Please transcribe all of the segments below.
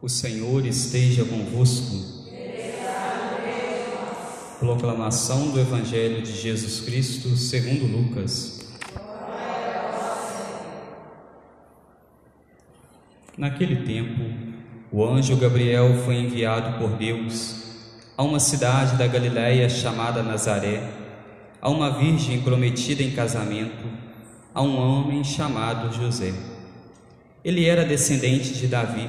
O Senhor esteja convosco. Proclamação do Evangelho de Jesus Cristo segundo Lucas. Naquele tempo, o anjo Gabriel foi enviado por Deus a uma cidade da Galiléia chamada Nazaré, a uma virgem prometida em casamento a um homem chamado José. Ele era descendente de Davi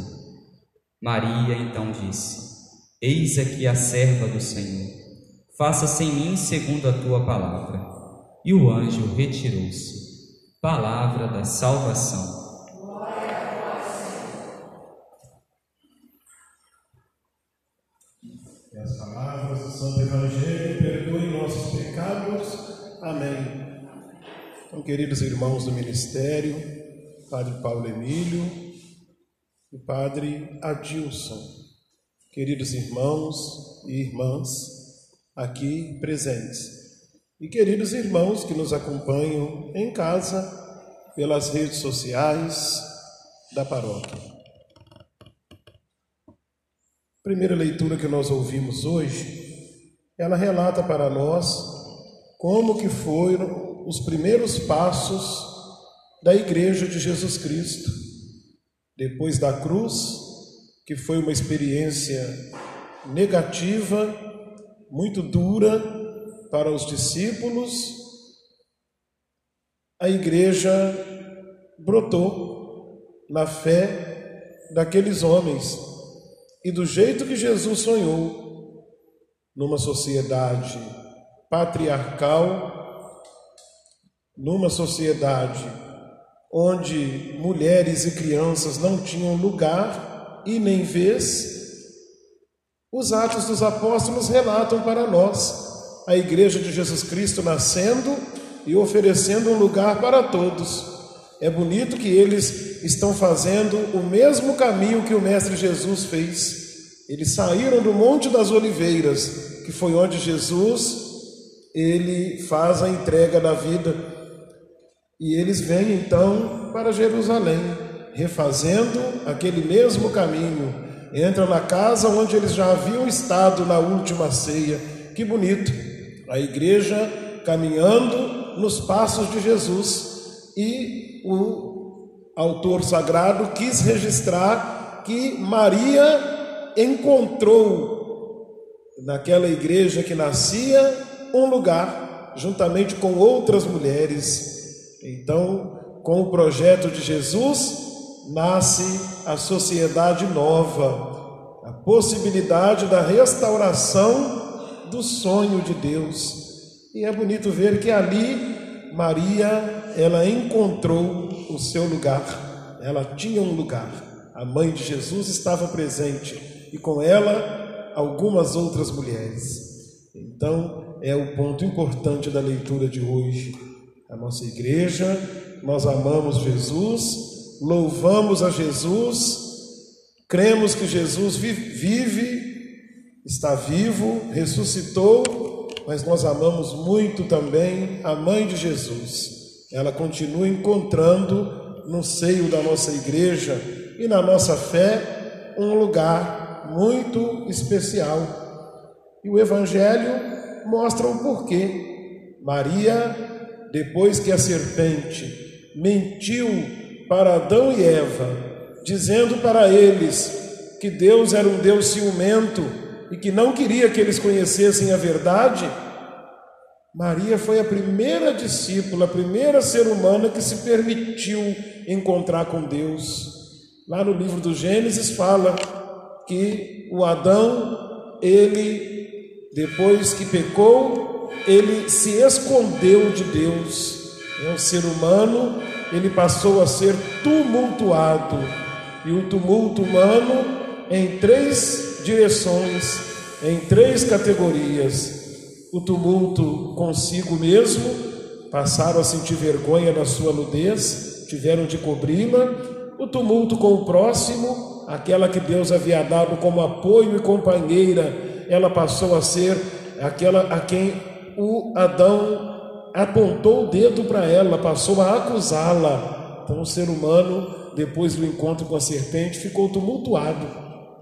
Maria então disse: Eis aqui a serva do Senhor, faça-se em mim segundo a tua palavra. E o anjo retirou-se. Palavra da salvação. Então, queridos irmãos do ministério, Padre Paulo Emílio e Padre Adilson, queridos irmãos e irmãs aqui presentes, e queridos irmãos que nos acompanham em casa pelas redes sociais da paróquia. A primeira leitura que nós ouvimos hoje, ela relata para nós como que foram os primeiros passos da Igreja de Jesus Cristo. Depois da cruz, que foi uma experiência negativa, muito dura para os discípulos, a igreja brotou na fé daqueles homens. E do jeito que Jesus sonhou, numa sociedade patriarcal, numa sociedade onde mulheres e crianças não tinham lugar e nem vez, os Atos dos Apóstolos relatam para nós a Igreja de Jesus Cristo nascendo e oferecendo um lugar para todos. É bonito que eles estão fazendo o mesmo caminho que o Mestre Jesus fez. Eles saíram do Monte das Oliveiras, que foi onde Jesus ele faz a entrega da vida e eles vêm então para Jerusalém, refazendo aquele mesmo caminho. Entram na casa onde eles já haviam estado na última ceia. Que bonito! A igreja caminhando nos passos de Jesus. E o autor sagrado quis registrar que Maria encontrou naquela igreja que nascia um lugar, juntamente com outras mulheres então, com o projeto de Jesus, nasce a sociedade nova, a possibilidade da restauração do sonho de Deus. E é bonito ver que ali Maria, ela encontrou o seu lugar. Ela tinha um lugar. A mãe de Jesus estava presente e com ela algumas outras mulheres. Então, é o ponto importante da leitura de hoje a nossa igreja, nós amamos Jesus, louvamos a Jesus, cremos que Jesus vive está vivo, ressuscitou, mas nós amamos muito também a mãe de Jesus. Ela continua encontrando no seio da nossa igreja e na nossa fé um lugar muito especial. E o Evangelho mostra o porquê. Maria, depois que a serpente mentiu para Adão e Eva, dizendo para eles que Deus era um Deus ciumento e que não queria que eles conhecessem a verdade, Maria foi a primeira discípula, a primeira ser humana que se permitiu encontrar com Deus. Lá no livro do Gênesis fala que o Adão, ele, depois que pecou, ele se escondeu de Deus. É, o ser humano, ele passou a ser tumultuado. E o tumulto humano em três direções, em três categorias o tumulto consigo mesmo, passaram a sentir vergonha da sua nudez, tiveram de cobri-la, o tumulto com o próximo, aquela que Deus havia dado como apoio e companheira, ela passou a ser aquela a quem o Adão apontou o dedo para ela, passou a acusá-la. Então o ser humano, depois do encontro com a serpente, ficou tumultuado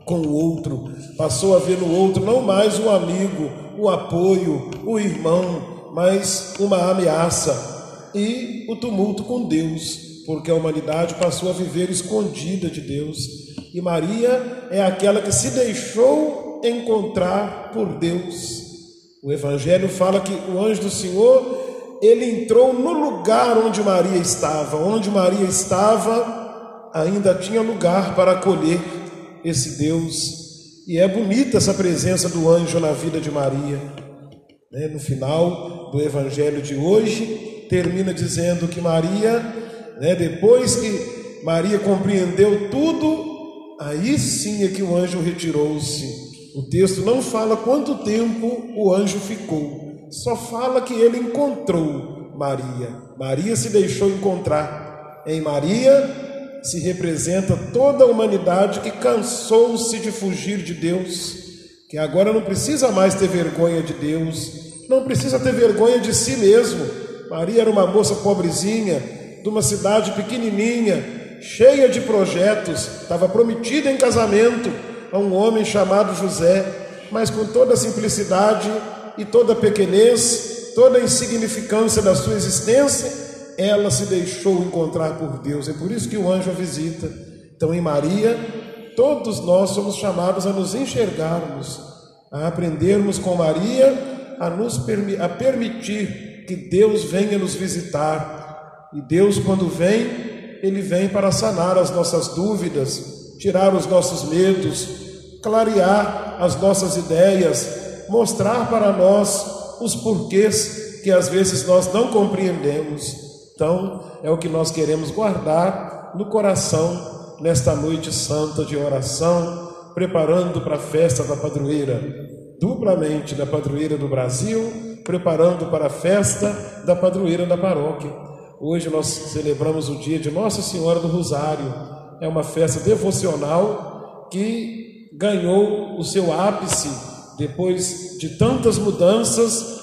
com o outro, passou a ver no outro não mais um amigo, o apoio, o irmão, mas uma ameaça e o tumulto com Deus, porque a humanidade passou a viver escondida de Deus. E Maria é aquela que se deixou encontrar por Deus. O Evangelho fala que o anjo do Senhor, ele entrou no lugar onde Maria estava. Onde Maria estava, ainda tinha lugar para acolher esse Deus e é bonita essa presença do anjo na vida de Maria. Né? No final do evangelho de hoje, termina dizendo que Maria, né, depois que Maria compreendeu tudo, aí sim é que o anjo retirou-se. O texto não fala quanto tempo o anjo ficou, só fala que ele encontrou Maria. Maria se deixou encontrar. Em Maria se representa toda a humanidade que cansou-se de fugir de Deus, que agora não precisa mais ter vergonha de Deus, não precisa ter vergonha de si mesmo. Maria era uma moça pobrezinha, de uma cidade pequenininha, cheia de projetos, estava prometida em casamento a um homem chamado José, mas com toda a simplicidade e toda a pequenez, toda a insignificância da sua existência, ela se deixou encontrar por Deus. É por isso que o anjo a visita. Então, em Maria, todos nós somos chamados a nos enxergarmos, a aprendermos com Maria, a nos a permitir que Deus venha nos visitar. E Deus, quando vem, ele vem para sanar as nossas dúvidas, tirar os nossos medos, clarear as nossas ideias, mostrar para nós os porquês que às vezes nós não compreendemos. Então, é o que nós queremos guardar no coração nesta noite santa de oração, preparando para a festa da padroeira, duplamente da padroeira do Brasil, preparando para a festa da padroeira da paróquia. Hoje nós celebramos o dia de Nossa Senhora do Rosário. É uma festa devocional que ganhou o seu ápice depois de tantas mudanças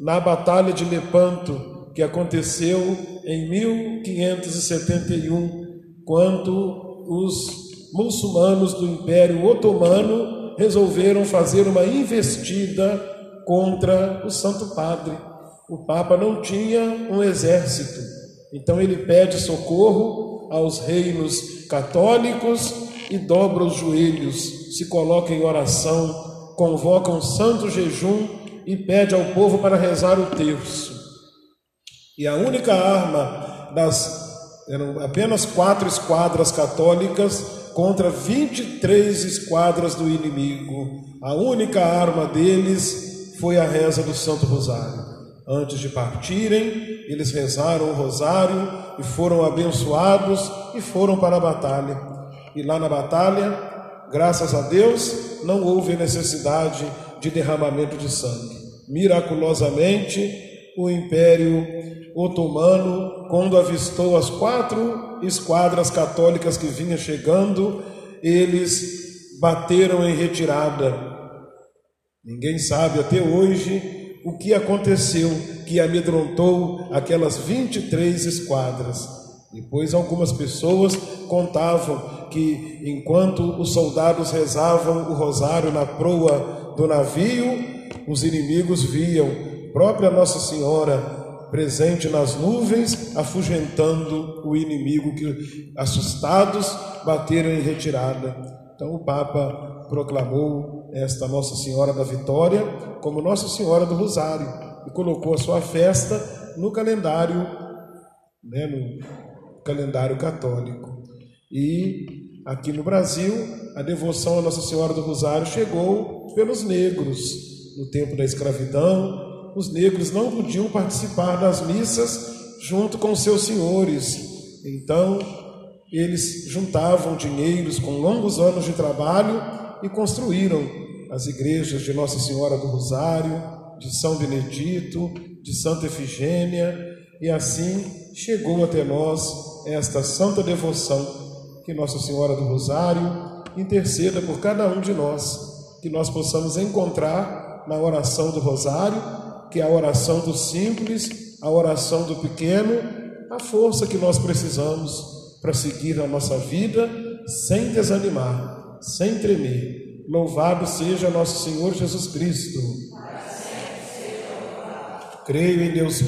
na Batalha de Lepanto, que aconteceu em 1571, quando os muçulmanos do Império Otomano resolveram fazer uma investida contra o Santo Padre. O Papa não tinha um exército, então ele pede socorro aos reinos católicos e dobra os joelhos, se coloca em oração, convoca um santo jejum e pede ao povo para rezar o terço. E a única arma das eram apenas quatro esquadras católicas contra 23 esquadras do inimigo. A única arma deles foi a reza do Santo Rosário. Antes de partirem, eles rezaram o rosário e foram abençoados e foram para a batalha. E lá na batalha, graças a Deus, não houve necessidade de derramamento de sangue. Miraculosamente, o império otomano, quando avistou as quatro esquadras católicas que vinham chegando, eles bateram em retirada. Ninguém sabe até hoje o que aconteceu que amedrontou aquelas 23 esquadras. Depois, algumas pessoas contavam que enquanto os soldados rezavam o rosário na proa do navio, os inimigos viam própria Nossa Senhora presente nas nuvens, afugentando o inimigo que, assustados, bateram em retirada. Então, o Papa proclamou esta Nossa Senhora da Vitória como Nossa Senhora do Rosário e colocou a sua festa no calendário, né, no calendário católico. E aqui no Brasil, a devoção à Nossa Senhora do Rosário chegou pelos negros no tempo da escravidão, os negros não podiam participar das missas junto com seus senhores. Então, eles juntavam dinheiros com longos anos de trabalho e construíram as igrejas de Nossa Senhora do Rosário, de São Benedito, de Santa Efigênia, e assim chegou até nós esta santa devoção. Que Nossa Senhora do Rosário interceda por cada um de nós, que nós possamos encontrar na oração do Rosário que é a oração do simples, a oração do pequeno, a força que nós precisamos para seguir a nossa vida sem desanimar, sem tremer. Louvado seja nosso Senhor Jesus Cristo. Creio em Deus Pai.